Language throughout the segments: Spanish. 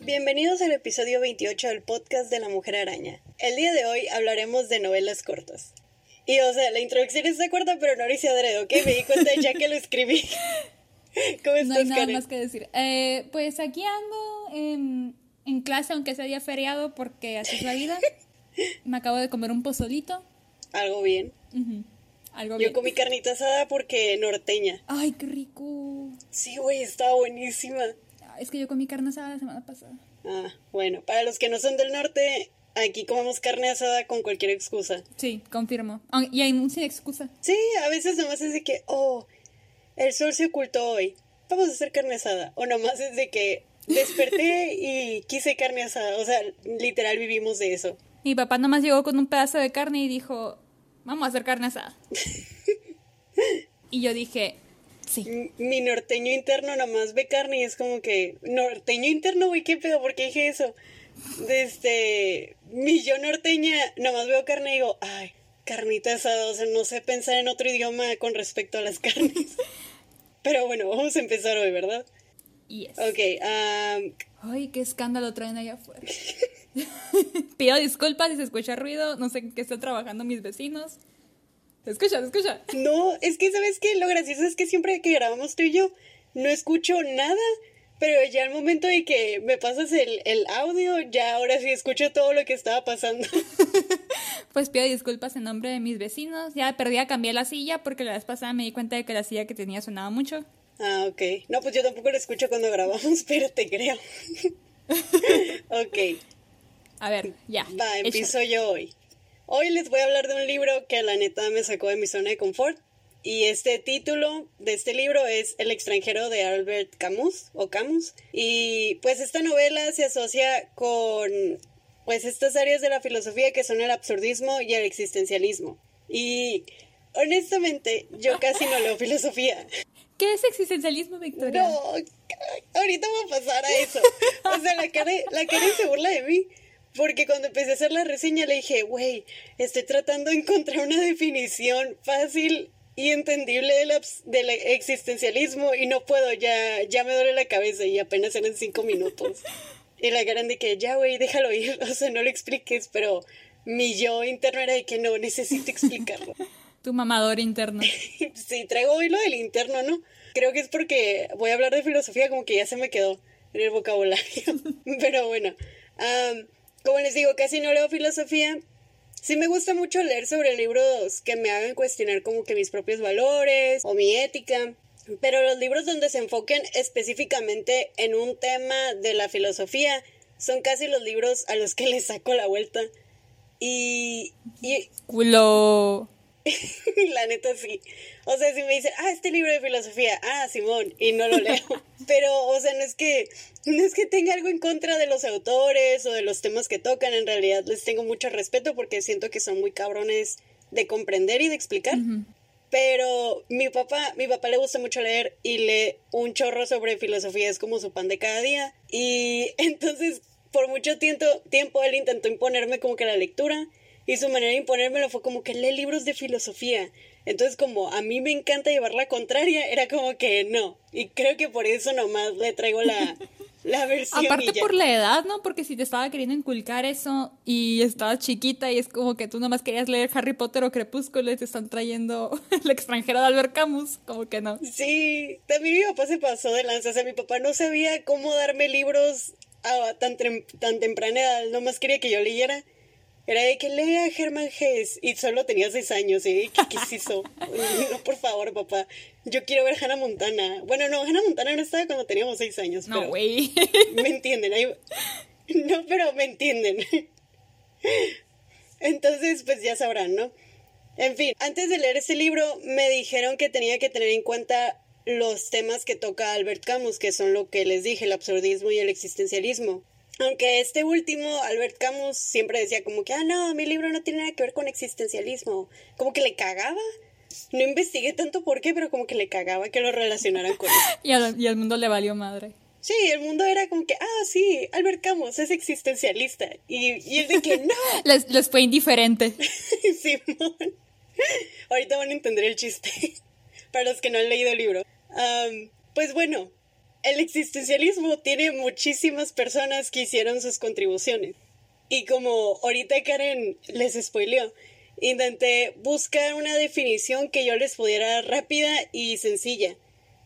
Bienvenidos al episodio 28 del podcast de la Mujer Araña. El día de hoy hablaremos de novelas cortas. Y o sea, la introducción está corta, pero no lo hice adrede, ¿ok? Me di cuenta ya que lo escribí. ¿Cómo estás, No hay nada más que decir. Eh, pues aquí ando en, en clase, aunque sea día feriado, porque así es la vida. Me acabo de comer un pozolito. Algo bien. Algo Yo comí carnita asada porque norteña. Ay, qué rico. Sí, güey, estaba buenísima. Es que yo comí carne asada la semana pasada. Ah, bueno, para los que no son del norte, aquí comemos carne asada con cualquier excusa. Sí, confirmo. Ah, y hay mucha excusa. Sí, a veces nomás es de que, oh, el sol se ocultó hoy, vamos a hacer carne asada. O nomás es de que desperté y quise carne asada. O sea, literal vivimos de eso. Mi papá nomás llegó con un pedazo de carne y dijo, vamos a hacer carne asada. y yo dije, Sí. Mi norteño interno nada más ve carne y es como que, norteño interno, güey, ¿qué pedo? ¿Por qué dije eso? Desde mi yo norteña nada más veo carne y digo, ay, carnita asada, o sea, no sé pensar en otro idioma con respecto a las carnes. Pero bueno, vamos a empezar hoy, ¿verdad? Yes. Ok, Ay, qué escándalo traen allá afuera. Pido disculpas si se escucha ruido, no sé en qué están trabajando mis vecinos. Escucha, escucha. No, es que sabes que lo gracioso es que siempre que grabamos tú y yo, no escucho nada. Pero ya al momento de que me pasas el, el audio, ya ahora sí escucho todo lo que estaba pasando. pues pido disculpas en nombre de mis vecinos. Ya perdí a cambiar la silla porque la vez pasada me di cuenta de que la silla que tenía sonaba mucho. Ah, ok. No, pues yo tampoco la escucho cuando grabamos, pero te creo. ok. A ver, ya. Va, empiezo yo hoy. Hoy les voy a hablar de un libro que la neta me sacó de mi zona de confort. Y este título de este libro es El extranjero de Albert Camus o Camus. Y pues esta novela se asocia con pues estas áreas de la filosofía que son el absurdismo y el existencialismo. Y honestamente yo casi no leo filosofía. ¿Qué es existencialismo, Victoria? No, ahorita voy a pasar a eso. O sea, la cara, la cara se burla de mí. Porque cuando empecé a hacer la reseña le dije, güey, estoy tratando de encontrar una definición fácil y entendible del, del existencialismo y no puedo, ya, ya me duele la cabeza y apenas eran cinco minutos. Y la gran de que, ya, güey, déjalo ir, o sea, no lo expliques, pero mi yo interno era de que no, necesito explicarlo. tu mamador interno. sí, traigo hoy lo del interno, ¿no? Creo que es porque voy a hablar de filosofía como que ya se me quedó en el vocabulario. pero bueno, como les digo, casi no leo filosofía. Sí me gusta mucho leer sobre libros que me hagan cuestionar como que mis propios valores o mi ética. Pero los libros donde se enfoquen específicamente en un tema de la filosofía son casi los libros a los que les saco la vuelta. Y... y... Culo. la neta sí. O sea, si me dicen, ah, este libro de filosofía, ah, Simón, y no lo leo. Pero, o sea, no es que, no es que tenga algo en contra de los autores o de los temas que tocan, en realidad les tengo mucho respeto porque siento que son muy cabrones de comprender y de explicar. Pero mi papá, mi papá le gusta mucho leer y lee un chorro sobre filosofía, es como su pan de cada día. Y entonces, por mucho tiempo, tiempo él intentó imponerme como que la lectura y su manera de imponérmelo fue como que lee libros de filosofía. Entonces, como a mí me encanta llevar la contraria, era como que no. Y creo que por eso nomás le traigo la, la versión. Aparte por la edad, ¿no? Porque si te estaba queriendo inculcar eso y estabas chiquita y es como que tú nomás querías leer Harry Potter o Crepúsculo y te están trayendo el extranjero de Albert Camus, como que no. Sí, también mi papá se pasó de lanza. O sea, mi papá no sabía cómo darme libros a tan, tan temprana edad, nomás quería que yo leyera. Era de que lea Germán Hess y solo tenía seis años, ¿eh? ¿Qué, qué hizo? no, por favor, papá. Yo quiero ver Hannah Montana. Bueno, no, Hannah Montana no estaba cuando teníamos seis años. No, güey. Me entienden. No, pero me entienden. Entonces, pues ya sabrán, ¿no? En fin, antes de leer este libro, me dijeron que tenía que tener en cuenta los temas que toca Albert Camus, que son lo que les dije, el absurdismo y el existencialismo. Aunque este último, Albert Camus, siempre decía como que, ah, no, mi libro no tiene nada que ver con existencialismo. Como que le cagaba. No investigué tanto por qué, pero como que le cagaba que lo relacionaran con eso. y, al, y al mundo le valió madre. Sí, el mundo era como que, ah, sí, Albert Camus es existencialista. Y, y él de que no. les, les fue indiferente. Simón. Ahorita van a entender el chiste. Para los que no han leído el libro. pues bueno, el existencialismo tiene muchísimas personas que hicieron sus contribuciones. Y como ahorita Karen les spoileó, intenté buscar una definición que yo les pudiera rápida y sencilla.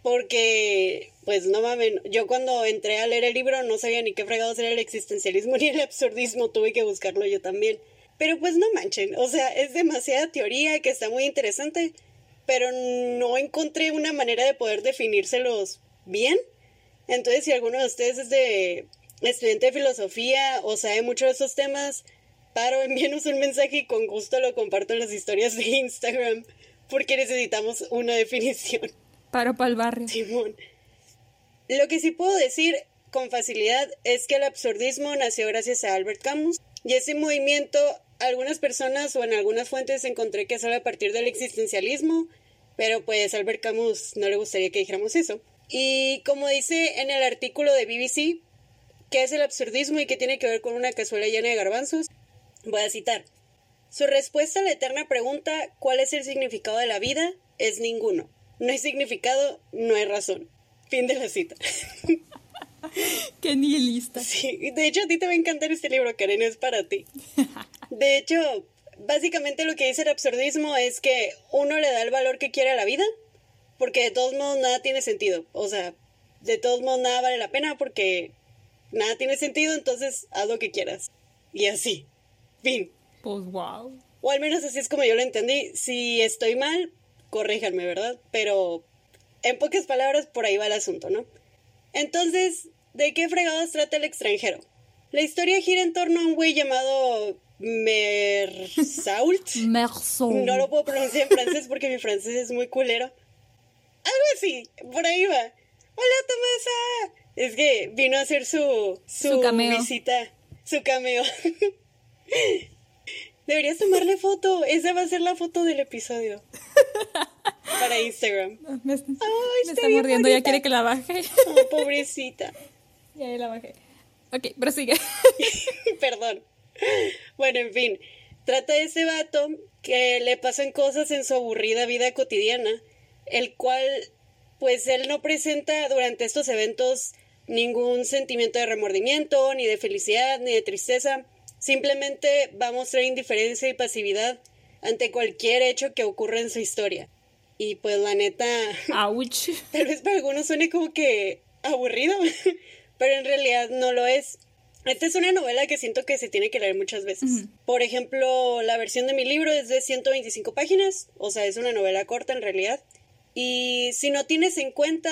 Porque, pues no mames, yo cuando entré a leer el libro no sabía ni qué fregados era el existencialismo ni el absurdismo, tuve que buscarlo yo también. Pero pues no manchen, o sea, es demasiada teoría que está muy interesante, pero no encontré una manera de poder definírselos bien. Entonces, si alguno de ustedes es de estudiante de filosofía o sabe mucho de esos temas, paro, envíenos un mensaje y con gusto lo comparto en las historias de Instagram, porque necesitamos una definición. Paro para el barrio. Simón. Lo que sí puedo decir con facilidad es que el absurdismo nació gracias a Albert Camus y ese movimiento algunas personas o en algunas fuentes encontré que sale a partir del existencialismo, pero pues a Albert Camus no le gustaría que dijéramos eso. Y como dice en el artículo de BBC, ¿qué es el absurdismo y qué tiene que ver con una cazuela llena de garbanzos? Voy a citar. Su respuesta a la eterna pregunta ¿cuál es el significado de la vida? es ninguno. No hay significado, no hay razón. Fin de la cita. Qué nihilista. Sí, de hecho a ti te va a encantar este libro, Karen, es para ti. De hecho, básicamente lo que dice el absurdismo es que uno le da el valor que quiere a la vida, porque de todos modos nada tiene sentido. O sea, de todos modos nada vale la pena porque nada tiene sentido, entonces haz lo que quieras. Y así. Fin. Pues wow. O al menos así es como yo lo entendí. Si estoy mal, corríjanme, ¿verdad? Pero en pocas palabras, por ahí va el asunto, ¿no? Entonces, ¿de qué fregados trata el extranjero? La historia gira en torno a un güey llamado Mersault. Mersault. No lo puedo pronunciar en francés porque mi francés es muy culero. Algo así, por ahí va. Hola, Tomasa. Es que vino a hacer su, su, visita, su cameo. Deberías tomarle foto. Esa va a ser la foto del episodio. Para Instagram. Me, está, mordiendo, ya quiere que la baje. Oh, pobrecita. Ya la bajé. Ok, prosigue. Perdón. Bueno, en fin. Trata de ese vato que le pasan cosas en su aburrida vida cotidiana, el cual, pues él no presenta durante estos eventos ningún sentimiento de remordimiento, ni de felicidad, ni de tristeza. Simplemente va a mostrar indiferencia y pasividad ante cualquier hecho que ocurra en su historia. Y pues la neta. ¡Auch! Tal vez para algunos suene como que aburrido, pero en realidad no lo es. Esta es una novela que siento que se tiene que leer muchas veces. Por ejemplo, la versión de mi libro es de 125 páginas, o sea, es una novela corta en realidad. Y si no tienes en cuenta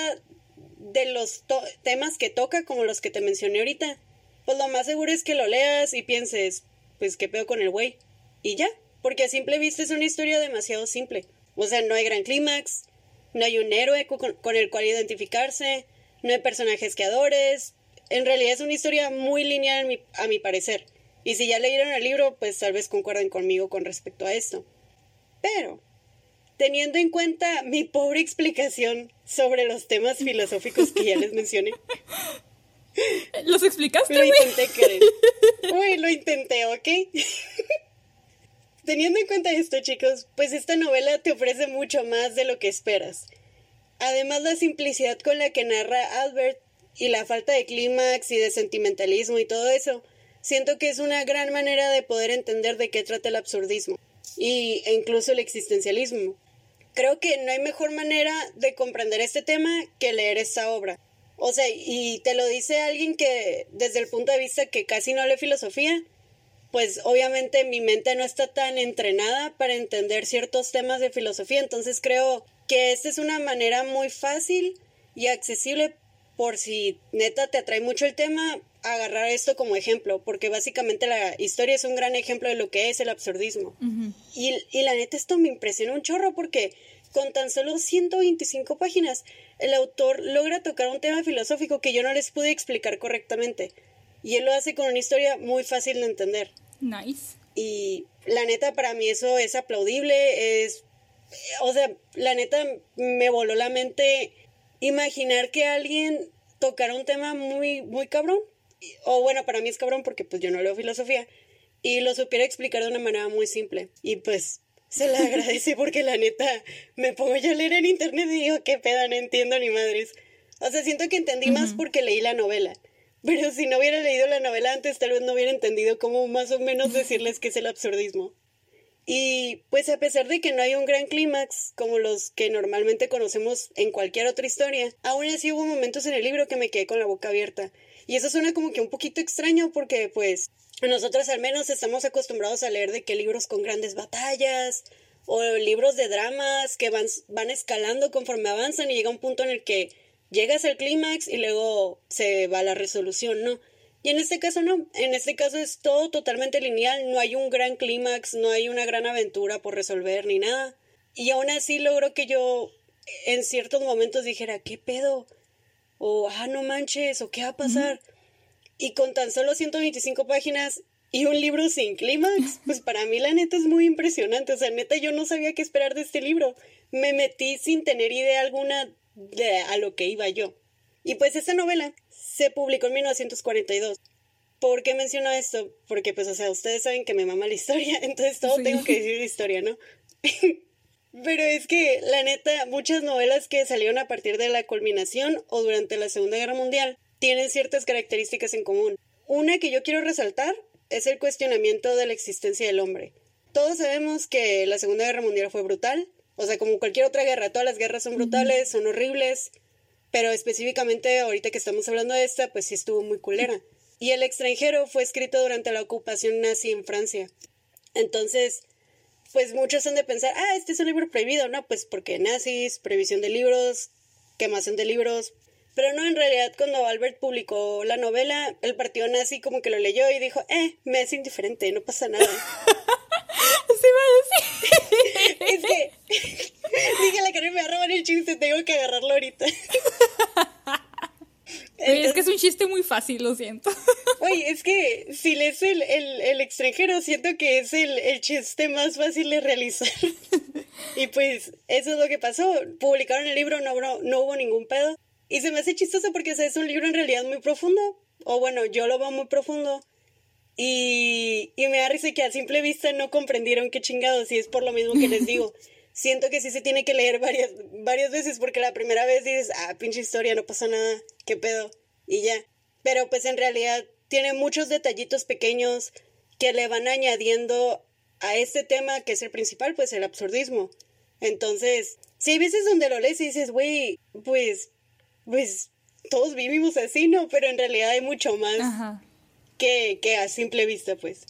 de los temas que toca, como los que te mencioné ahorita, pues lo más seguro es que lo leas y pienses, pues qué pedo con el güey. Y ya, porque a simple vista es una historia demasiado simple. O sea, no hay gran clímax, no hay un héroe con, el cual identificarse, no hay personajes que adores. En realidad es una historia muy lineal a mi, a mi parecer. Y si ya leyeron el libro, pues tal vez concuerden conmigo con respecto a esto. Pero, teniendo en cuenta mi pobre explicación sobre los temas filosóficos que ya les mencioné, ¿Los explicaste? Lo intenté, Karen. Uy, lo intenté, ¿ok? Teniendo en cuenta esto, chicos, pues esta novela te ofrece mucho más de lo que esperas. Además, la simplicidad con la que narra Albert y la falta de clímax y de sentimentalismo y todo eso, siento que es una gran manera de poder entender de qué trata el absurdismo y, e incluso el existencialismo. Creo que no hay mejor manera de comprender este tema que leer esta obra. O sea, y te lo dice alguien que desde el punto de vista que casi no lee filosofía, pues obviamente mi mente no está tan entrenada para entender ciertos temas de filosofía, entonces creo que esta es una manera muy fácil y accesible por si neta te atrae mucho el tema, agarrar esto como ejemplo, porque básicamente la historia es un gran ejemplo de lo que es el absurdismo. y, y la neta esto me impresiona un chorro porque con tan solo 125 páginas, el autor logra tocar un tema filosófico que yo no les pude explicar correctamente. Y él lo hace con una historia muy fácil de entender. Nice. Y la neta, para mí eso es aplaudible. Es. O sea, la neta me voló la mente imaginar que alguien tocara un tema muy, muy cabrón. O bueno, para mí es cabrón porque pues yo no leo filosofía. Y lo supiera explicar de una manera muy simple. Y pues se la agradece porque la neta me pongo yo a leer en internet y digo, qué peda, no entiendo ni madres. O sea, siento que entendí más porque leí la novela. Pero si no hubiera leído la novela antes, tal vez no hubiera entendido cómo más o menos decirles qué es el absurdismo. Y pues a pesar de que no hay un gran clímax como los que normalmente conocemos en cualquier otra historia, aún así hubo momentos en el libro que me quedé con la boca abierta. Y eso suena como que un poquito extraño porque pues nosotros al menos estamos acostumbrados a leer de que libros con grandes batallas o libros de dramas que van, van escalando conforme avanzan y llega un punto en el que llegas al clímax y luego se va la resolución, ¿no? Y en este caso no, en este caso es todo totalmente lineal, no hay un gran clímax, no hay una gran aventura por resolver ni nada. Y aún así logro que yo en ciertos momentos dijera, ¿qué pedo? O, ah, no manches, o qué va a pasar. Y con tan solo 125 páginas y un libro sin clímax, pues para mí la neta es muy impresionante. O sea, neta yo no sabía qué esperar de este libro. Me metí sin tener idea alguna de a lo que iba yo. Y pues esta novela se publicó en 1942. ¿Por qué menciono esto? Porque pues, o sea, ustedes saben que me mama la historia, entonces todo tengo que decir de historia, ¿no? Pero es que, la neta, muchas novelas que salieron a partir de la culminación o durante la Segunda Guerra Mundial tienen ciertas características en común. Una que yo quiero resaltar es el cuestionamiento de la existencia del hombre. Todos sabemos que la Segunda Guerra Mundial fue brutal, o sea, como cualquier otra guerra, todas las guerras son brutales, son horribles, pero específicamente ahorita que estamos hablando de esta, pues sí estuvo muy culera. Y El extranjero fue escrito durante la ocupación nazi en Francia. Entonces, pues muchos han de pensar, ah, este es un libro prohibido, ¿no? Pues porque nazis, prohibición de libros, quemación de libros. Pero no, en realidad cuando Albert publicó la novela, el partido nazi como que lo leyó y dijo, eh, me es indiferente, no pasa nada. sí, va es que dije la que me va a robar el chiste, tengo que agarrarlo ahorita. Es que es un chiste muy fácil, lo siento. Oye, es que si lees el, el, extranjero, siento que es el, el, chiste más fácil de realizar. y pues, eso es lo que pasó. Publicaron el libro, no, no hubo ningún pedo. Y se me hace chistoso porque es un libro en realidad muy profundo. O bueno, yo lo veo muy profundo. Y, y me da risa que a simple vista no comprendieron qué chingados. Y es por lo mismo que les digo. Siento que sí se tiene que leer varias, varias veces porque la primera vez dices, ah, pinche historia, no pasa nada, qué pedo. Y ya. Pero pues en realidad tiene muchos detallitos pequeños que le van añadiendo a este tema que es el principal, pues el absurdismo. Entonces, si hay veces donde lo lees y dices, güey, pues, pues todos vivimos así, ¿no? Pero en realidad hay mucho más Que, que a simple vista, pues.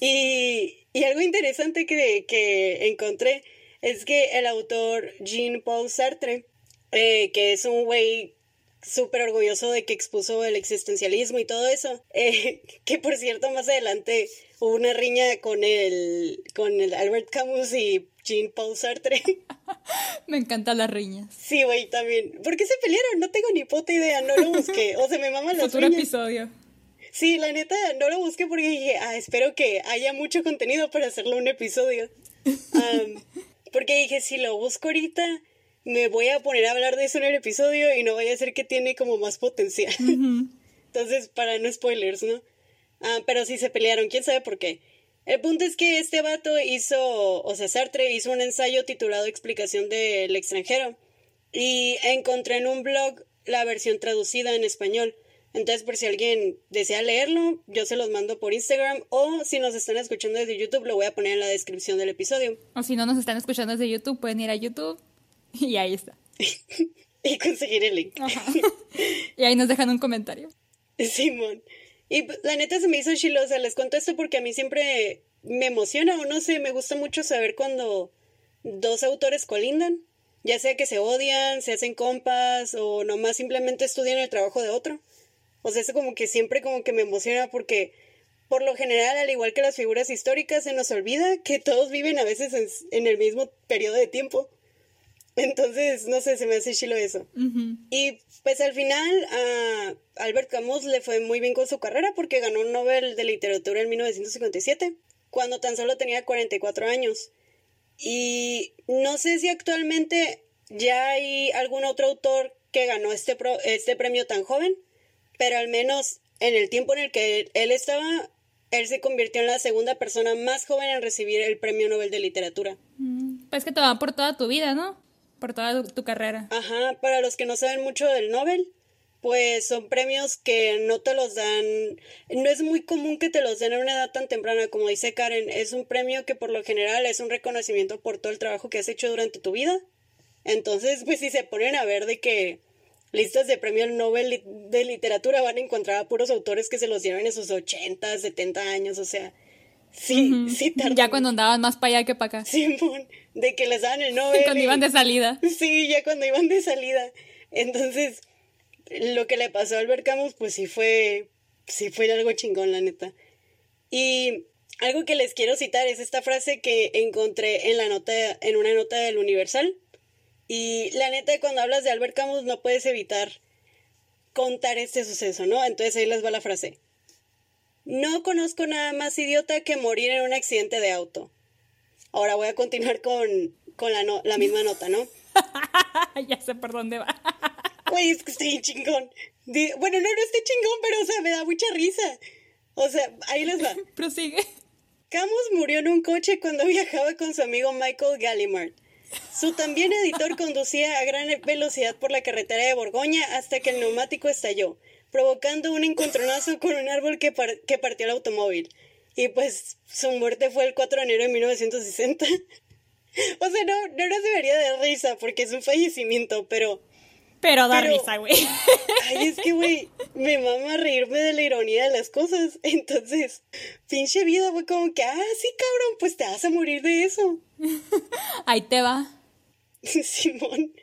Y, y, algo interesante que, que, encontré es que el autor Jean-Paul Sartre, eh, que es un güey súper orgulloso de que expuso el existencialismo y todo eso. Eh, que por cierto, más adelante hubo una riña con el, con el Albert Camus y Jean Paul Sartre. me encantan las riñas. Sí, güey, también. ¿Por qué se pelearon? No tengo ni puta idea, no lo busqué. O se me maman las Futuro episodio. Sí, la neta, no lo busqué porque dije, ah, espero que haya mucho contenido para hacerlo un episodio. porque dije, si lo busco ahorita, me voy a poner a hablar de eso en el episodio y no vaya a ser que tiene como más potencial. Entonces, para no spoilers, ¿no? Ah, pero sí se pelearon, quién sabe por qué. El punto es que este vato hizo, o sea, Sartre hizo un ensayo titulado Explicación del extranjero y encontré en un blog la versión traducida en español. Entonces, por si alguien desea leerlo, yo se los mando por Instagram o si nos están escuchando desde YouTube, lo voy a poner en la descripción del episodio. O si no nos están escuchando desde YouTube, pueden ir a YouTube Y ahí está. y conseguir el link. y ahí nos dejan un comentario. Simón. Y la neta se me hizo chilosa. Les cuento esto porque a mí siempre me emociona o no sé, me gusta mucho saber cuando dos autores colindan. Ya sea que se odian, se hacen compas o nomás simplemente estudian el trabajo de otro. O sea, eso como que siempre como que me emociona porque por lo general, al igual que las figuras históricas, se nos olvida que todos viven a veces en el mismo periodo de tiempo. Entonces, no sé, se me hace chilo eso. Y pues al final a Albert Camus le fue muy bien con su carrera porque ganó un Nobel de Literatura en 1957, cuando tan solo tenía 44 años. Y no sé si actualmente ya hay algún otro autor que ganó este, este premio tan joven, pero al menos en el tiempo en el que él estaba, él se convirtió en la segunda persona más joven en recibir el premio Nobel de Literatura. Mm, pues que te va por toda tu vida, ¿no? Por toda tu, carrera. Ajá, para los que no saben mucho del Nobel, pues son premios que no te los dan, no es muy común que te los den a una edad tan temprana como dice Karen, es un premio que por lo general es un reconocimiento por todo el trabajo que has hecho durante tu vida. Entonces, pues si se ponen a ver de que listas de premio Nobel de literatura van a encontrar a puros autores que se los dieron en sus 80, 70 años, o sea, sí, sí tardan. Ya cuando andaban más para allá que para acá. Simón, de que les dan el Nobel. cuando iban de salida. Sí, ya cuando iban de salida. Entonces, lo que le pasó a Albert Camus, pues sí fue, sí fue algo chingón, la neta. Y algo que les quiero citar es esta frase que encontré en la nota, en una nota del Universal. Y la neta, cuando hablas de Albert Camus, no puedes evitar contar este suceso, ¿no? Entonces ahí les va la frase. No conozco nada más idiota que morir en un accidente de auto. Ahora voy a continuar con, con la, la misma nota, ¿no? ya sé por dónde va. Güey, es que estoy chingón. bueno, no, no estoy chingón, pero, o sea, me da mucha risa. O sea, ahí les va. Prosigue. Camus murió en un coche cuando viajaba con su amigo Michael Gallimard. Su también editor conducía a gran velocidad por la carretera de Borgoña hasta que el neumático estalló, provocando un encontronazo con un árbol que, que partió el automóvil. Y pues su muerte fue el 4 de enero de 1960. o sea, no, no nos debería de risa porque es un fallecimiento, pero pero da risa, güey. Ay, es que, güey, me mama reírme de la ironía de las cosas. Entonces, pinche vida fue como que, ah, sí, cabrón, pues te vas a morir de eso. Ahí te va. Simón.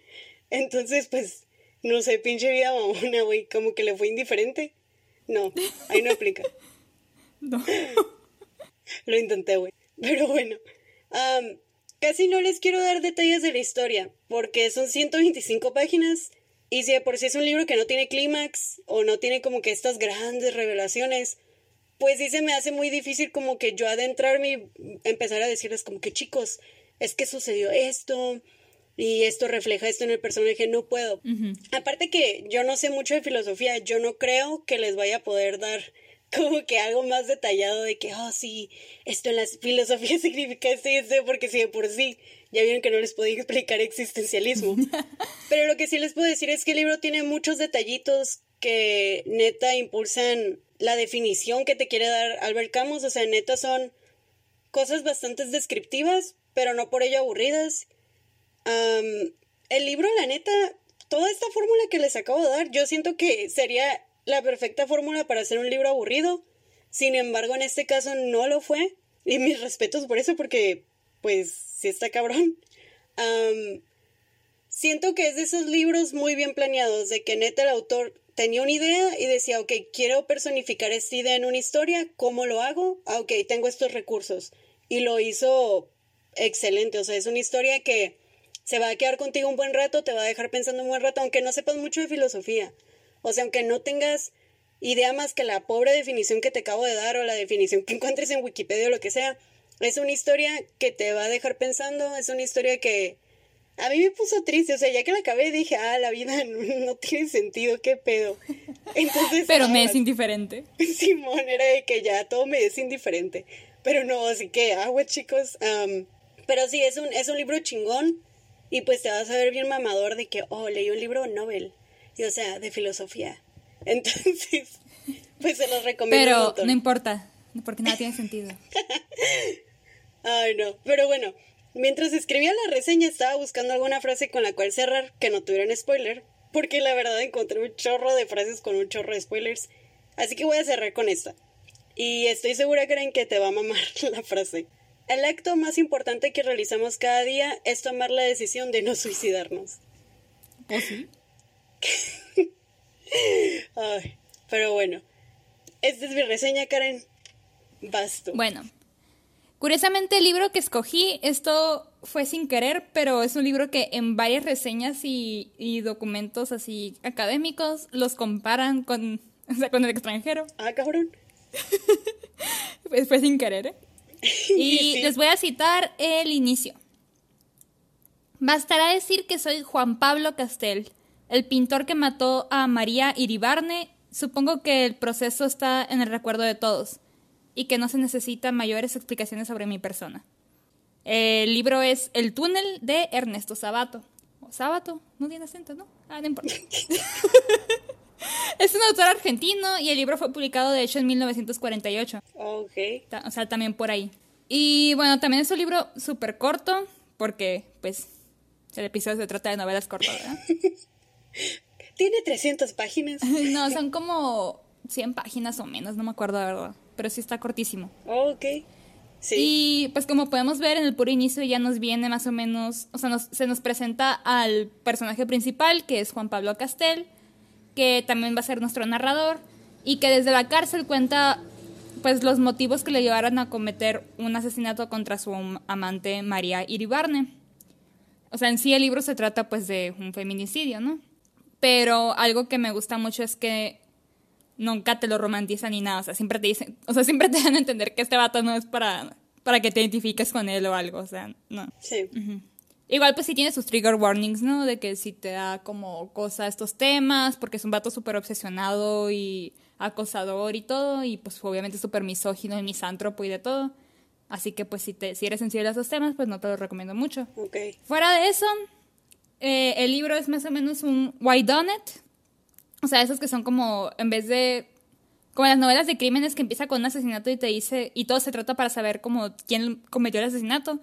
Entonces, pues, no sé, pinche vida mamona, güey, como que le fue indiferente. No, ahí no aplica. No. Lo intenté, güey. Pero bueno. casi no les quiero dar detalles de la historia, porque son 125 páginas y si de por sí es un libro que no tiene clímax o no tiene como que estas grandes revelaciones, pues sí se me hace muy difícil como que yo adentrarme y empezar a decirles como que chicos, es que sucedió esto y esto refleja esto en el personaje, no puedo. Aparte que yo no sé mucho de filosofía, yo no creo que les vaya a poder dar como que algo más detallado de que, oh sí, esto en la filosofía significa esto y esto, porque si de por sí ya vieron que no les podía explicar existencialismo. Pero lo que sí les puedo decir es que el libro tiene muchos detallitos que neta impulsan la definición que te quiere dar Albert Camus. O sea, neta son cosas bastante descriptivas, pero no por ello aburridas. el libro, la neta, toda esta fórmula que les acabo de dar, yo siento que sería la perfecta fórmula para hacer un libro aburrido. Sin embargo, en este caso no lo fue. Y mis respetos por eso, porque pues sí está cabrón. siento que es de esos libros muy bien planeados, de que neta el autor tenía una idea y decía, ok, quiero personificar esta idea en una historia, ¿cómo lo hago? Ah, ok, tengo estos recursos. Y lo hizo excelente, o sea, es una historia que se va a quedar contigo un buen rato, te va a dejar pensando un buen rato, aunque no sepas mucho de filosofía. O sea, aunque no tengas idea más que la pobre definición que te acabo de dar o la definición que encuentres en Wikipedia o lo que sea, es una historia que te va a dejar pensando, es una historia que a mí me puso triste, o sea, ya que la acabé dije, ah, la vida no, tiene sentido, qué pedo. Entonces, Pero me es indiferente. Simón, era de que ya todo me es indiferente. Pero no, así que agua, chicos. pero sí, es un, es un libro chingón y pues te vas a ver bien mamador de que, oh, leí un libro Nobel, y o sea, de filosofía. Entonces, pues se los recomiendo. Pero no importa, porque nada tiene sentido. Ay, no. Pero bueno, mientras escribía la reseña estaba buscando alguna frase con la cual cerrar que no tuviera spoiler. Porque la verdad encontré un chorro de frases con un chorro de spoilers. Así que voy a cerrar con esta. Y estoy segura, creen que te va a mamar la frase. El acto más importante que realizamos cada día es tomar la decisión de no suicidarnos. ¿Oh, sí? Ay, pero bueno. Esta es mi reseña, Karen. Basto. Bueno, Curiosamente, el libro que escogí, esto fue sin querer, pero es un libro que en varias reseñas y, documentos así académicos los comparan con, con el extranjero. Ah, cabrón. pues fue sin querer, ¿eh? Y les voy a citar el inicio. Bastará decir que soy Juan Pablo Castel, el pintor que mató a María Iribarne, supongo que el proceso está en el recuerdo de todos y que no se necesitan mayores explicaciones sobre mi persona. El libro es El túnel de Ernesto Sabato. ¿O Sabato? No tiene acento, ¿no? Ah, no importa. es un autor argentino y el libro fue publicado de hecho en 1948. Ok. O sea, también por ahí. Y bueno, también es un libro súper corto porque pues el episodio se trata de novelas cortas, ¿verdad? Tiene 300 páginas. no, son como 100 páginas o menos, no me acuerdo de verdad. Pero sí está cortísimo. ok. Sí. Y pues como podemos ver en el puro inicio ya nos viene más o menos, o sea, se nos presenta al personaje principal, que es Juan Pablo Castel, que también va a ser nuestro narrador, y que desde la cárcel cuenta pues los motivos que le llevaron a cometer un asesinato contra su amante María Iribarne. O sea, en sí el libro se trata pues de un feminicidio, ¿no? Pero algo que me gusta mucho es que nunca te lo romantizan ni nada. O sea, siempre te dicen, o sea, siempre te dan a entender que este vato no es para, para que te identifiques con él o algo. O sea, no. Sí. Igual pues sí tiene sus trigger warnings, ¿no? De que si te da como cosa estos temas, porque es un vato súper obsesionado y acosador y todo, y pues obviamente súper misógino y misántropo y de todo. Así que pues si, te, si eres sensible a esos temas, pues no te lo recomiendo mucho. Okay. Fuera de eso, eh, el libro es más o menos un Why Done It. O sea, esos que son como, en vez de, como las novelas de crímenes que empieza con un asesinato y te dice, y todo se trata para saber como quién cometió el asesinato.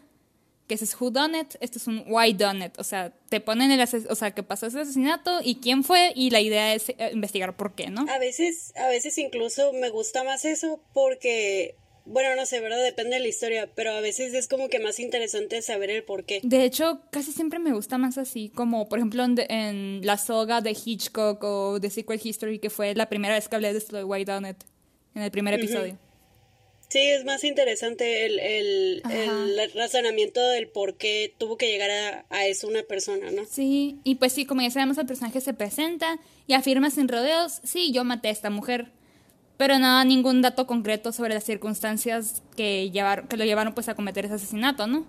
Que ese es Who Done It, este es un Why Done It. O sea, te ponen el o sea, que pasó ese asesinato y quién fue, y la idea es eh, investigar por qué, ¿no? A veces, a veces incluso me gusta más eso porque bueno, no sé, ¿verdad? Depende de la historia, pero a veces es como que más interesante saber el por qué. De hecho, casi siempre me gusta más así, como por ejemplo en, la soga de Hitchcock o The Secret History, que fue la primera vez que hablé de esto de White Donet en el primer episodio. Sí, es más interesante el, el, el, razonamiento del por qué tuvo que llegar a, a, eso una persona, ¿no? Sí, y pues sí, como ya sabemos, el personaje se presenta y afirma sin rodeos, sí, yo maté a esta mujer pero no ningún dato concreto sobre las circunstancias que, llevaron, que lo llevaron pues a cometer ese asesinato, ¿no?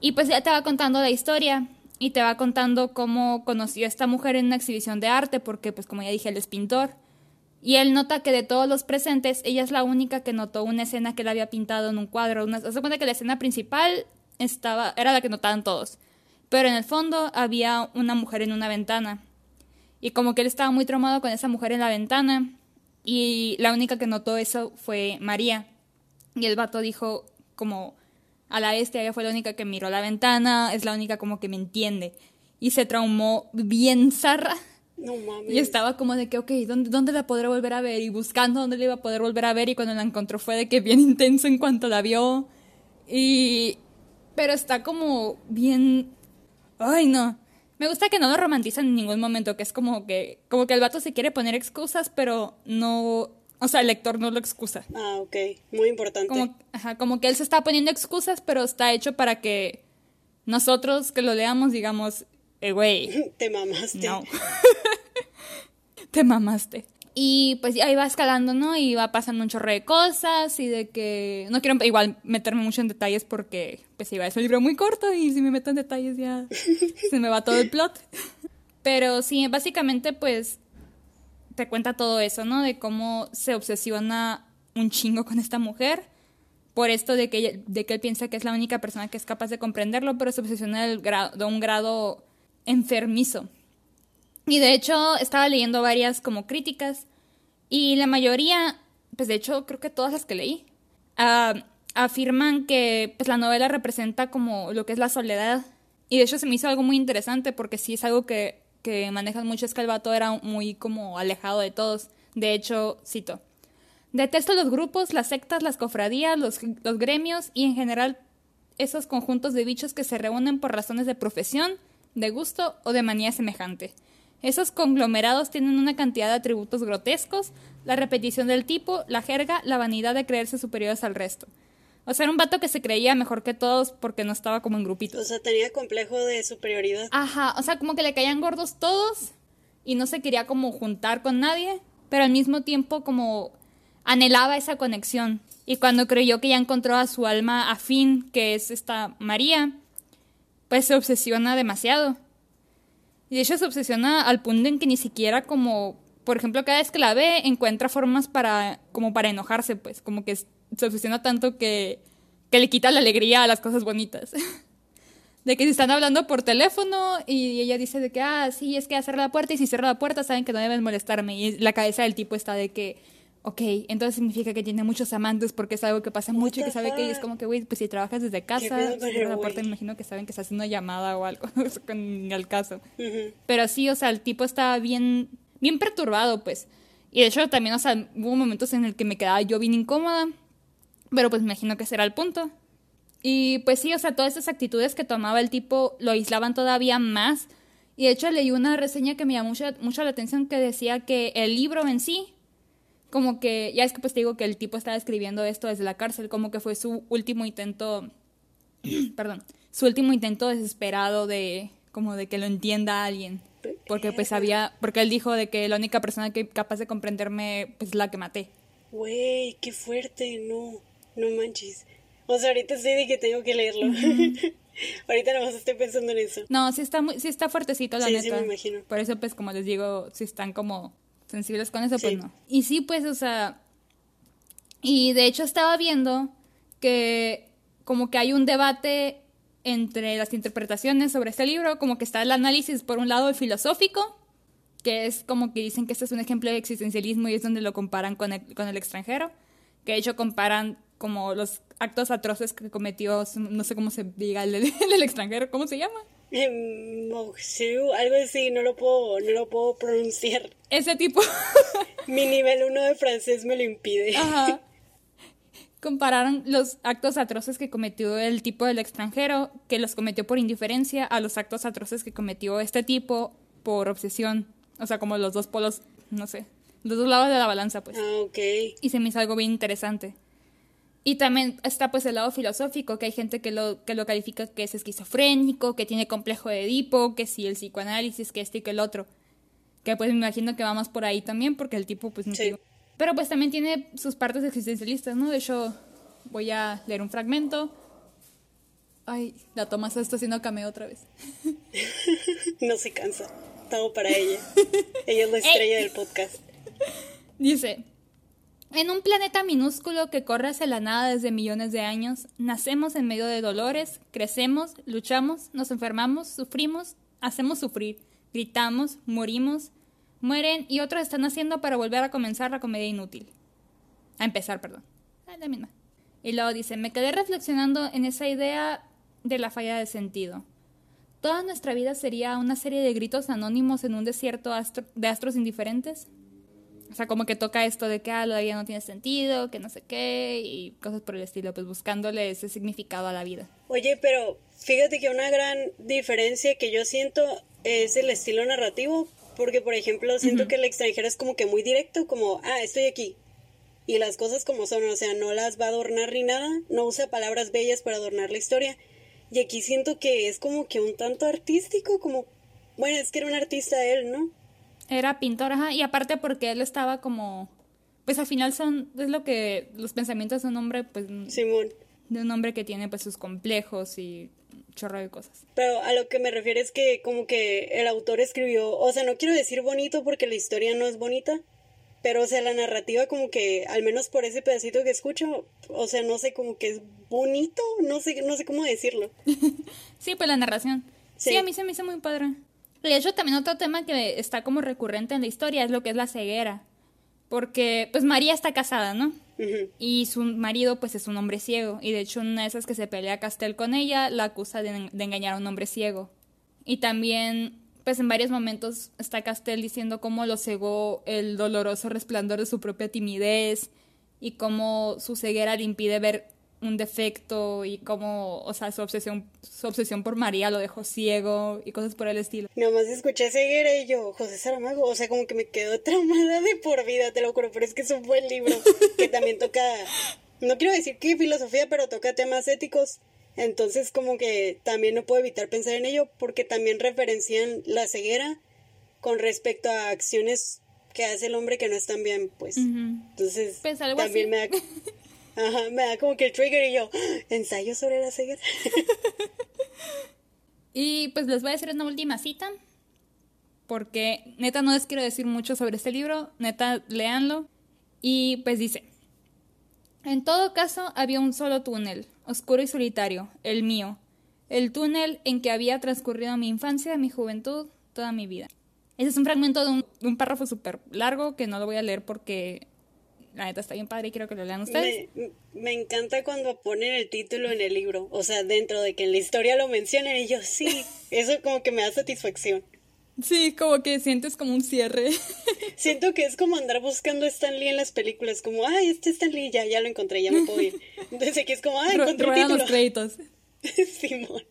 Y pues ya te va contando la historia y te va contando cómo conoció a esta mujer en una exhibición de arte, porque pues como ya dije, él es pintor. Y él nota que de todos los presentes, ella es la única que notó una escena que él había pintado en un cuadro. Una, se cuenta que la escena principal estaba, era la que notaban todos. Pero en el fondo había una mujer en una ventana. Y como que él estaba muy traumado con esa mujer en la ventana, y la única que notó eso fue María. Y el vato dijo como a la bestia, ella fue la única que miró la ventana, es la única como que me entiende. Y se traumó bien zarra. No mames. Y estaba como de que, ok, ¿dónde, ¿dónde la podré volver a ver? Y buscando dónde la iba a poder volver a ver. Y cuando la encontró fue de que bien intenso en cuanto la vio. Y... Pero está como bien... Ay, no. Me gusta que no lo romantizan en ningún momento, que es como que, como que el vato se quiere poner excusas, pero no, o sea, el lector no lo excusa. Ah, ok, muy importante. Como, ajá, como que él se está poniendo excusas, pero está hecho para que nosotros que lo leamos digamos, eh, güey. Te mamaste. No. Te mamaste. Y pues ahí va escalando, ¿no? Y va pasando un chorro de cosas y de que... No quiero igual meterme mucho en detalles porque pues iba, es un libro muy corto y si me meto en detalles ya se me va todo el plot. Pero sí, básicamente pues te cuenta todo eso, ¿no? De cómo se obsesiona un chingo con esta mujer por esto de que, de que él piensa que es la única persona que es capaz de comprenderlo, pero se obsesiona de un grado enfermizo. Y de hecho estaba leyendo varias como críticas y la mayoría, pues de hecho creo que todas las que leí, uh, afirman que pues la novela representa como lo que es la soledad. Y de hecho se me hizo algo muy interesante porque sí es algo que, que manejan mucho, es que el vato era muy como alejado de todos. De hecho, cito, detesto los grupos, las sectas, las cofradías, los, los gremios y en general esos conjuntos de bichos que se reúnen por razones de profesión, de gusto o de manía semejante. Esos conglomerados tienen una cantidad de atributos grotescos, la repetición del tipo, la jerga, la vanidad de creerse superiores al resto. O sea, era un vato que se creía mejor que todos porque no estaba como en grupitos. O sea, tenía complejo de superioridad. Ajá, o sea, como que le caían gordos todos y no se quería como juntar con nadie, pero al mismo tiempo como anhelaba esa conexión. Y cuando creyó que ya encontró a su alma afín, que es esta María, pues se obsesiona demasiado. Y ella se obsesiona al punto en que ni siquiera como, por ejemplo, cada vez que la ve, encuentra formas para, como para enojarse, pues, como que se obsesiona tanto que, que le quita la alegría a las cosas bonitas. de que si están hablando por teléfono y ella dice de que, ah, sí, es que a cerrar la puerta y si cierra la puerta saben que no deben molestarme. Y la cabeza del tipo está de que, ok, entonces significa que tiene muchos amantes porque es algo que pasa mucho y que sabe que es como que, güey, pues si trabajas desde casa, puerta, me imagino que saben que estás haciendo una llamada o algo con el caso. Pero sí, o sea, el tipo está bien, bien perturbado, pues. Y de hecho también, o sea, hubo momentos en el que me quedaba yo bien incómoda, pero pues me imagino que será el punto. Y pues sí, o sea, todas esas actitudes que tomaba el tipo lo aislaban todavía más. Y de hecho leí una reseña que me llamó mucho, mucho la atención que decía que el libro en sí, como que, ya es que pues te digo que el tipo estaba escribiendo esto desde la cárcel, como que fue su último intento, perdón, su último intento desesperado de, como de que lo entienda alguien. Porque pues había, porque él dijo de que la única persona que capaz de comprenderme, pues la que maté. Güey, qué fuerte, no, no manches. O sea, ahorita estoy de que tengo que leerlo. ahorita nada más estoy pensando en eso. No, sí está, muy, sí está fuertecito, la neta. Sí, me imagino. Por eso, pues, como les digo, si están como sensibles con eso, pues no. Y sí, pues, o sea... Y de hecho estaba viendo que como que hay un debate entre las interpretaciones sobre este libro, como que está el análisis por un lado el filosófico, que es como que dicen que este es un ejemplo de existencialismo y es donde lo comparan con el, con el extranjero, que de hecho comparan como los actos atroces que cometió, no sé cómo se diga, el, el, extranjero, ¿cómo se llama? Algo así, no lo puedo, no lo puedo pronunciar. Ese tipo. Mi nivel 1 de francés me lo impide. Ajá. Compararon los actos atroces que cometió el tipo del extranjero, que los cometió por indiferencia, a los actos atroces que cometió este tipo por obsesión. O sea, como los dos polos, no sé, los dos lados de la balanza, pues. Ah, ok. Y se me hizo algo bien interesante. Y también está pues el lado filosófico, que hay gente que lo, que lo califica que es esquizofrénico, que tiene complejo de Edipo, que si el psicoanálisis, que este y que el otro. Que pues me imagino que va más por ahí también, porque el tipo pues no sí. Pero pues también tiene sus partes existencialistas, ¿no? De hecho, voy a leer un fragmento. Ay, la Tomás está haciendo cameo otra vez. no se cansa. Todo para ella. ella es la estrella del podcast. Dice, en un planeta minúsculo que corre hacia la nada desde millones de años, nacemos en medio de dolores, crecemos, luchamos, nos enfermamos, sufrimos, hacemos sufrir, gritamos, morimos, mueren y otros están haciendo para volver a comenzar la comedia inútil. A empezar, perdón. Ah, la misma. Y luego dice, me quedé reflexionando en esa idea de la falla de sentido. ¿Toda nuestra vida sería una serie de gritos anónimos en un desierto de astros indiferentes? O sea, como que toca esto de que ah, la vida no tiene sentido, que no sé qué, y cosas por el estilo, pues buscándole ese significado a la vida. Oye, pero fíjate que una gran diferencia que yo siento es el estilo narrativo, porque por ejemplo siento que el extranjero es como que muy directo, como, ah, estoy aquí. Y las cosas como son, o sea, no las va a adornar ni nada, no usa palabras bellas para adornar la historia. Y aquí siento que es como que un tanto artístico, como, bueno, es que era un artista él, ¿no? Era pintor, ajá, y aparte porque él estaba como, pues al final son, es lo que, los pensamientos de un hombre, pues... Simón. De un hombre que tiene pues sus complejos y chorro de cosas. Pero a lo que me refiero es que como que el autor escribió, o sea, no quiero decir bonito porque la historia no es bonita, pero o sea, la narrativa como que, al menos por ese pedacito que escucho, o sea, no sé, como que es bonito, no sé, no sé cómo decirlo. sí, pues la narración. sí, a mí se me hizo muy padre. De hecho, también otro tema que está como recurrente en la historia es lo que es la ceguera. Porque, pues María está casada, ¿no? Y su marido, pues es un hombre ciego. Y de hecho, una de esas que se pelea Castel con ella, la acusa de, de engañar a un hombre ciego. Y también, pues en varios momentos está Castel diciendo cómo lo cegó el doloroso resplandor de su propia timidez y cómo su ceguera le impide ver un defecto y cómo, o sea, su obsesión, su obsesión por María lo dejó ciego y cosas por el estilo. Nada más escuché ceguera y yo, José Saramago, o sea, como que me quedó traumada de por vida, te lo juro, pero es que es un buen libro que también toca, no quiero decir que filosofía, pero toca temas éticos. Entonces como que también no puedo evitar pensar en ello porque también referencian la ceguera con respecto a acciones que hace el hombre que no están bien, pues. Entonces pues también me da Ajá, me da como que el trigger y yo, ensayo sobre la ceguera. y pues les voy a hacer una última cita porque neta no les quiero decir mucho sobre este libro, neta léanlo. Y pues dice, en todo caso había un solo túnel, oscuro y solitario, el mío, el túnel en que había transcurrido mi infancia, mi juventud, toda mi vida. Ese es un fragmento de un, párrafo súper largo que no lo voy a leer porque la neta está bien padre y quiero que lo lean ustedes. Me, encanta cuando ponen el título en el libro, o sea, dentro de que en la historia lo mencionen y yo sí, eso como que me da satisfacción. Sí, como que sientes como un cierre. Siento que es como andar buscando a Stan Lee en las películas, como, ay, este Stan Lee, ya, ya lo encontré, ya me puedo ir. Entonces aquí es como, ay, encontré el título. los créditos. Simón.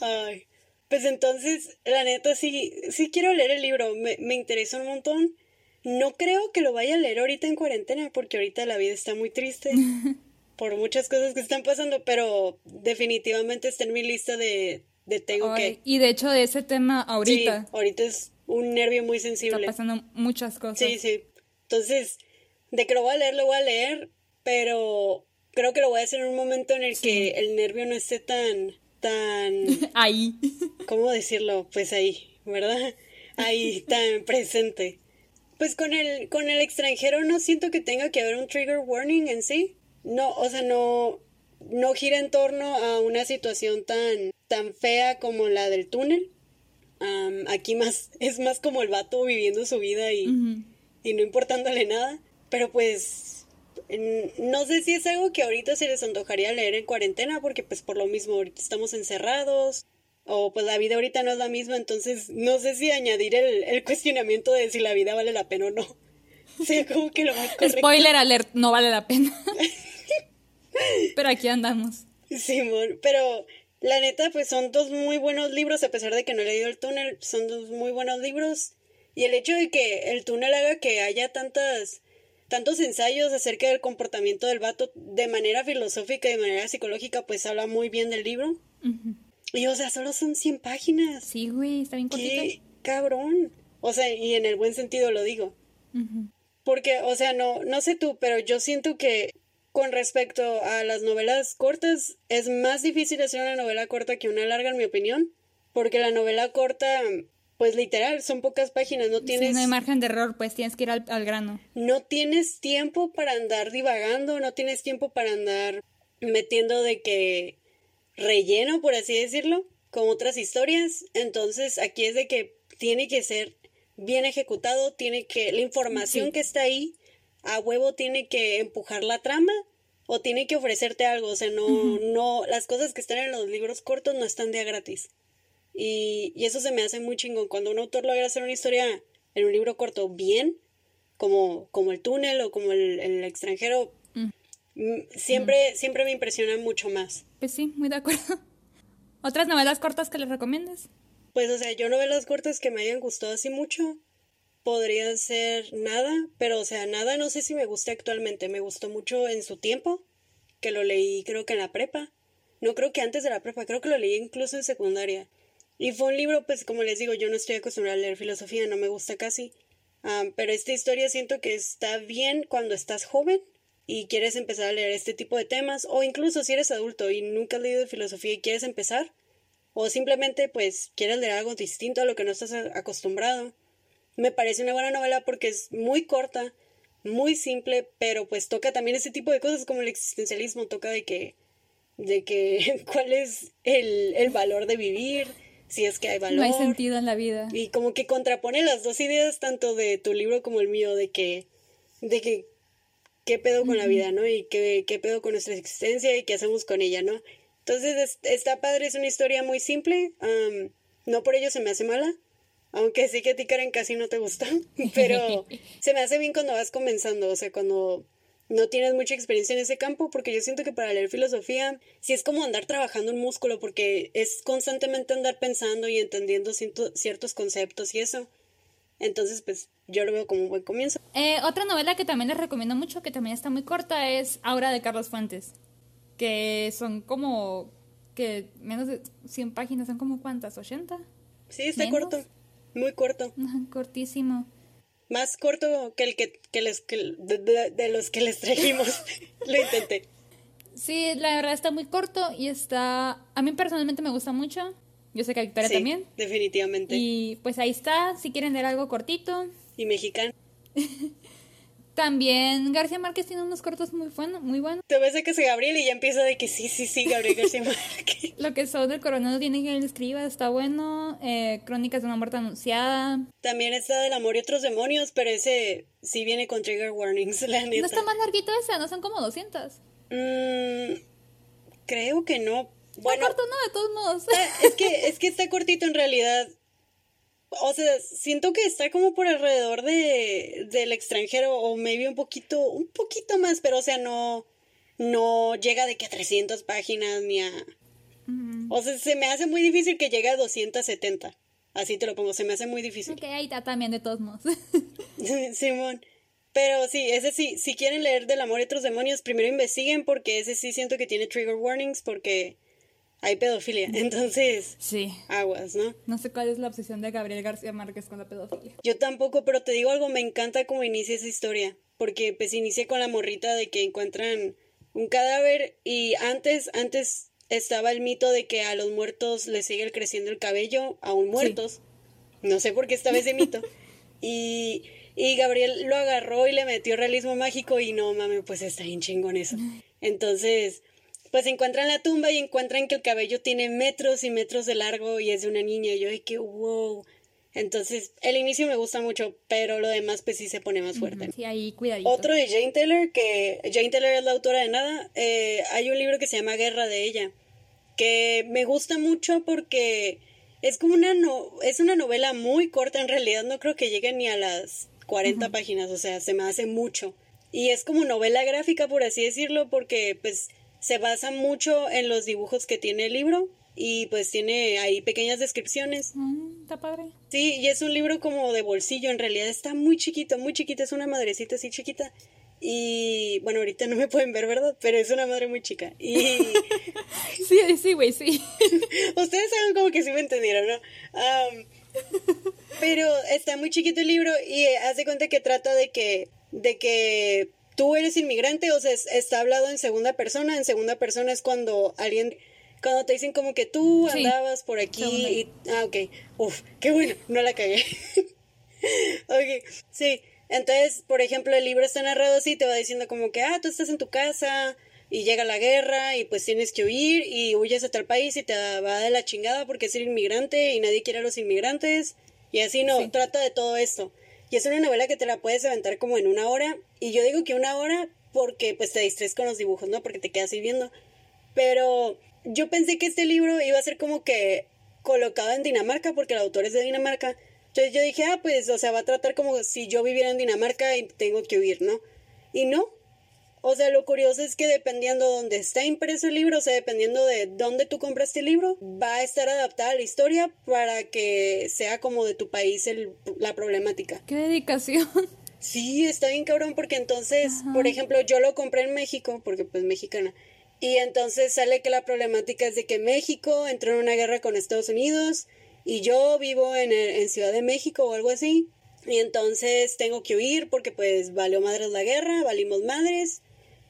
Ay. Pues entonces, la neta, sí, sí quiero leer el libro, me, me interesa un montón. No creo que lo vaya a leer ahorita en cuarentena, porque ahorita la vida está muy triste por muchas cosas que están pasando, pero definitivamente está en mi lista de, de tengo que. Y de hecho, de ese tema ahorita. Sí, ahorita es un nervio muy sensible. Está pasando muchas cosas. Sí, sí. Entonces, de que lo voy a leer, lo voy a leer, pero creo que lo voy a hacer en un momento en el que el nervio no esté tan tan... ahí. ¿Cómo decirlo? Pues ahí, ¿verdad? Ahí, tan presente. Pues con el, con el extranjero no siento que tenga que haber un trigger warning en sí. No, o sea, no, no gira en torno a una situación tan, tan fea como la del túnel. aquí más, es más como el vato viviendo su vida y, y no importándole nada. Pero pues no sé si es algo que ahorita se les antojaría leer en cuarentena, porque pues por lo mismo ahorita estamos encerrados, o pues la vida ahorita no es la misma, entonces no sé si añadir el, cuestionamiento de si la vida vale la pena o no. Sí, como que lo más correcto. Spoiler alert, no vale la pena. pero aquí andamos. Simón, pero la neta, pues son dos muy buenos libros, a pesar de que no he leído el túnel, son dos muy buenos libros. Y el hecho de que el túnel haga que haya tantas tantos ensayos acerca del comportamiento del vato de manera filosófica y de manera psicológica, pues habla muy bien del libro. Y o sea, solo son 100 páginas. Sí, güey, está bien. Qué cabrón. O sea, y en el buen sentido lo digo. Porque, o sea, no, no sé tú, pero yo siento que con respecto a las novelas cortas, es más difícil hacer una novela corta que una larga, en mi opinión. Porque la novela corta pues literal, son pocas páginas, no tienes... no hay margen de error, pues tienes que ir al, grano. No tienes tiempo para andar divagando, no tienes tiempo para andar metiendo de que relleno, por así decirlo, con otras historias. Entonces aquí es de que tiene que ser bien ejecutado, tiene que... La información que está ahí a huevo tiene que empujar la trama o tiene que ofrecerte algo, o sea, no, no, las cosas que están en los libros cortos no están de gratis. Y, y, eso se me hace muy chingón. Cuando un autor logra hacer una historia en un libro corto bien, como, como El túnel o como El, extranjero, mm. siempre, siempre me impresiona mucho más. Pues sí, muy de acuerdo. ¿Otras novelas cortas que les recomiendes? Pues, o sea, yo novelas cortas que me hayan gustado así mucho. Podrían ser nada, pero, o sea, nada no sé si me gusta actualmente. Me gustó mucho en su tiempo, que lo leí creo que en la prepa. No creo que antes de la prepa, creo que lo leí incluso en secundaria. Y fue un libro, pues como les digo, yo no estoy acostumbrada a leer filosofía, no me gusta casi. pero esta historia siento que está bien cuando estás joven y quieres empezar a leer este tipo de temas, o incluso si eres adulto y nunca has leído filosofía y quieres empezar, o simplemente pues quieres leer algo distinto a lo que no estás acostumbrado. Me parece una buena novela porque es muy corta, muy simple, pero pues toca también ese tipo de cosas como el existencialismo, toca de que, de que cuál es el, el valor de vivir, si es que hay valor. No hay sentido en la vida. Y como que contrapone las dos ideas, tanto de tu libro como el mío, de que, de que, qué pedo con la vida, ¿no? Y qué, qué pedo con nuestra existencia y qué hacemos con ella, ¿no? Entonces, está padre, es una historia muy simple, no por ello se me hace mala, aunque sí que a ti Karen casi no te gusta, pero se me hace bien cuando vas comenzando, o sea, cuando no tienes mucha experiencia en ese campo, porque yo siento que para leer filosofía sí es como andar trabajando un músculo, porque es constantemente andar pensando y entendiendo ciertos conceptos y eso. Entonces, pues yo lo veo como un buen comienzo. Eh, otra novela que también les recomiendo mucho, que también está muy corta, es Aura de Carlos Fuentes, que son como, que menos de 100 páginas, son como cuántas, 80? Sí, está corto, muy corto. cortísimo más corto que el que, les, de, los que les trajimos. Lo intenté. Sí, la verdad está muy corto y está... A mí personalmente me gusta mucho. Yo sé que a Victoria Sí, también. definitivamente. Y pues ahí está, si quieren leer algo cortito. Y mexicano. También García Márquez tiene unos cortos muy buenos, muy buenos. Te ves de que se Gabriel y ya empieza de que sí, sí, sí, Gabriel García Márquez. Lo que son del coronel tiene que él escriba, está bueno. Eh, Crónicas de una muerte anunciada. También está del amor y otros demonios, pero ese sí viene con trigger warnings, la neta. No está más larguito ese, no son como 200. Mm, creo que no. Bueno, corto, no, de todos modos. está- es que, es que está cortito en realidad. O sea, siento que está como por alrededor de del extranjero o maybe un poquito, un poquito más, pero o sea, no, no llega de que a 300 páginas ni a... O sea, se me hace muy difícil que llegue a 270. Así te lo pongo, se me hace muy difícil. ok, ahí está también de todos modos. Simón. Pero sí, ese sí, si quieren leer del amor y otros demonios, primero investiguen porque ese sí siento que tiene trigger warnings porque hay pedofilia. Entonces, sí. aguas, ¿no? No sé cuál es la obsesión de Gabriel García Márquez con la pedofilia. Yo tampoco, pero te digo algo, me encanta cómo inicia esa historia. Porque pues inicia con la morrita de que encuentran un cadáver y antes, antes estaba el mito de que a los muertos les sigue creciendo el cabello, aún muertos. No sé por qué estaba ese mito. Y, y Gabriel lo agarró y le metió realismo mágico y no mames, pues está bien chingón eso. Entonces, pues encuentran la tumba y encuentran que el cabello tiene metros y metros de largo y es de una niña. Y yo, ay, que wow. Entonces, el inicio me gusta mucho, pero lo demás pues sí se pone más fuerte. Sí, ahí cuidadito. Otro de Jane Taylor, que Jane Taylor es la autora de nada, eh, hay un libro que se llama Guerra de ella, que me gusta mucho porque es como una, no, es una novela muy corta, en realidad no creo que llegue ni a las 40 páginas, o sea, se me hace mucho. Y es como novela gráfica, por así decirlo, porque pues se basa mucho en los dibujos que tiene el libro y pues tiene ahí pequeñas descripciones. Mm, está padre. Sí, y es un libro como de bolsillo, en realidad está muy chiquito, muy chiquito, es una madrecita así chiquita. Y bueno, ahorita no me pueden ver, ¿verdad? Pero es una madre muy chica. Y Sí, sí, güey, sí. ustedes saben como que sí me entendieron, ¿no? Pero está muy chiquito el libro y eh, haz de cuenta que trata de que, de que tú eres inmigrante, o sea, es- está hablado en segunda persona. En segunda persona es cuando alguien, cuando te dicen como que tú Sí. andabas por aquí y, ah, ok, uf, qué bueno, no la cagué. ok, sí. Entonces, por ejemplo, el libro está narrado así, te va diciendo como que, ah, tú estás en tu casa y llega la guerra y pues tienes que huir y huyes a tal país y te va de la chingada porque es inmigrante y nadie quiere a los inmigrantes y así no, Sí. trata de todo esto. Y es una novela que te la puedes aventar como en una hora y yo digo que una hora porque pues te distraes con los dibujos, ¿no? Porque te quedas ahí viendo. Pero yo pensé que este libro iba a ser como que colocado en Dinamarca porque el autor es de Dinamarca. Entonces yo dije, ah, pues, o sea, va a tratar como si yo viviera en Dinamarca y tengo que huir, ¿no? Y no. O sea, lo curioso es que dependiendo de dónde está impreso el libro, o sea, dependiendo de dónde tú compraste el libro, va a estar adaptada la historia para que sea como de tu país el- la problemática. Qué dedicación. Sí, está bien cabrón porque entonces, por ejemplo, yo lo compré en México, porque pues mexicana, y entonces sale que la problemática es de que México entró en una guerra con Estados Unidos y yo vivo en, el- en Ciudad de México o algo así, y entonces tengo que huir porque pues valió madres la guerra, valimos madres,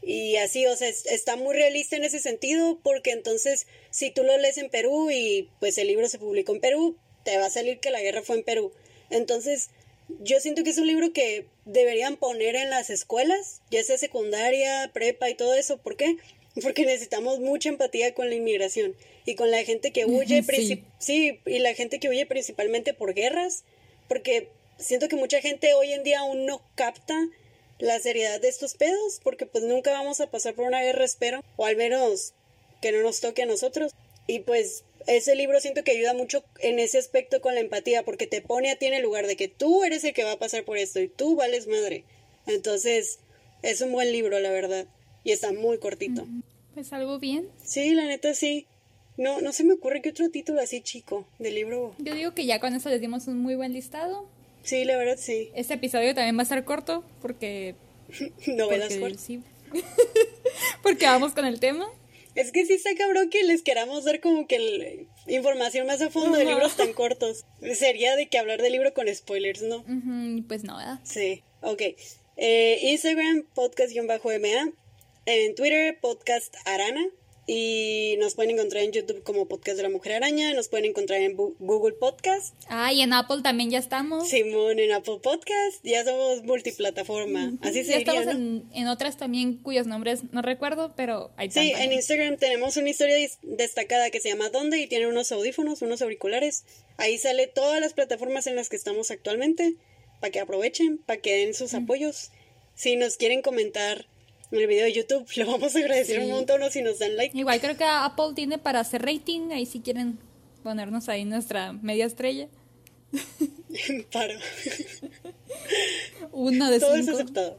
y así, o sea, es- está muy realista en ese sentido porque entonces si tú lo lees en Perú y pues el libro se publicó en Perú, te va a salir que la guerra fue en Perú. Entonces, yo siento que es un libro que deberían poner en las escuelas, ya sea secundaria, prepa y todo eso. ¿Por qué? Porque necesitamos mucha empatía con la inmigración y con la gente que huye, Sí. sí, y la gente que huye principalmente por guerras, porque siento que mucha gente hoy en día aún no capta la seriedad de estos pedos, porque pues nunca vamos a pasar por una guerra, espero, o al menos que no nos toque a nosotros. Y pues ese libro siento que ayuda mucho en ese aspecto con la empatía, porque te pone a ti en el lugar de que tú eres el que va a pasar por esto y tú vales madre. Entonces, es un buen libro, la verdad. Y está muy cortito. Pues algo bien. Sí, la neta sí. No, no se me ocurre que otro título así chico de libro. Yo digo que ya con eso les dimos un muy buen listado. Sí, la verdad sí. Este episodio también va a estar corto porque... Novelas porque cortas. sí. porque vamos con el tema. Es que sí está cabrón que les queramos dar como que el- información más a fondo de libros tan cortos. Sería de que hablar del libro con spoilers, ¿no? Pues no, ¿verdad? Sí, ok. Eh, Instagram, podcast-ma. En Twitter, podcast Arana. Y nos pueden encontrar en YouTube como Podcast de la Mujer Araña. Nos pueden encontrar en Google Podcast. Ah, y en Apple también ya estamos. Simón, en Apple Podcast. Ya somos multiplataforma. Así se ya diría, estamos ¿no? en, en otras también cuyos nombres no recuerdo, pero ahí Sí, en Instagram tenemos una historia destacada que se llama ¿Dónde? y tiene unos audífonos, unos auriculares. Ahí sale todas las plataformas en las que estamos actualmente, para que aprovechen, para que den sus apoyos. Si nos quieren comentar en el video de YouTube, lo vamos a agradecer Sí. un montón o si nos dan like. Igual creo que Apple tiene para hacer rating, ahí si quieren ponernos ahí nuestra media estrella. Paro. Una de Todo es aceptado.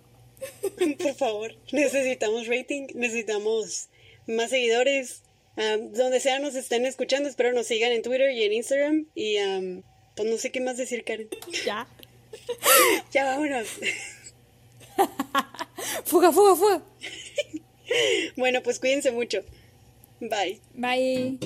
Por favor, necesitamos rating, necesitamos más seguidores. Am, donde sea nos estén escuchando, espero nos sigan en Twitter y en Instagram. Y am, pues no sé qué más decir, Karen. Ya. Ya vámonos. Fuga, fuga, fuga. Bueno, pues cuídense mucho. Bye. Bye.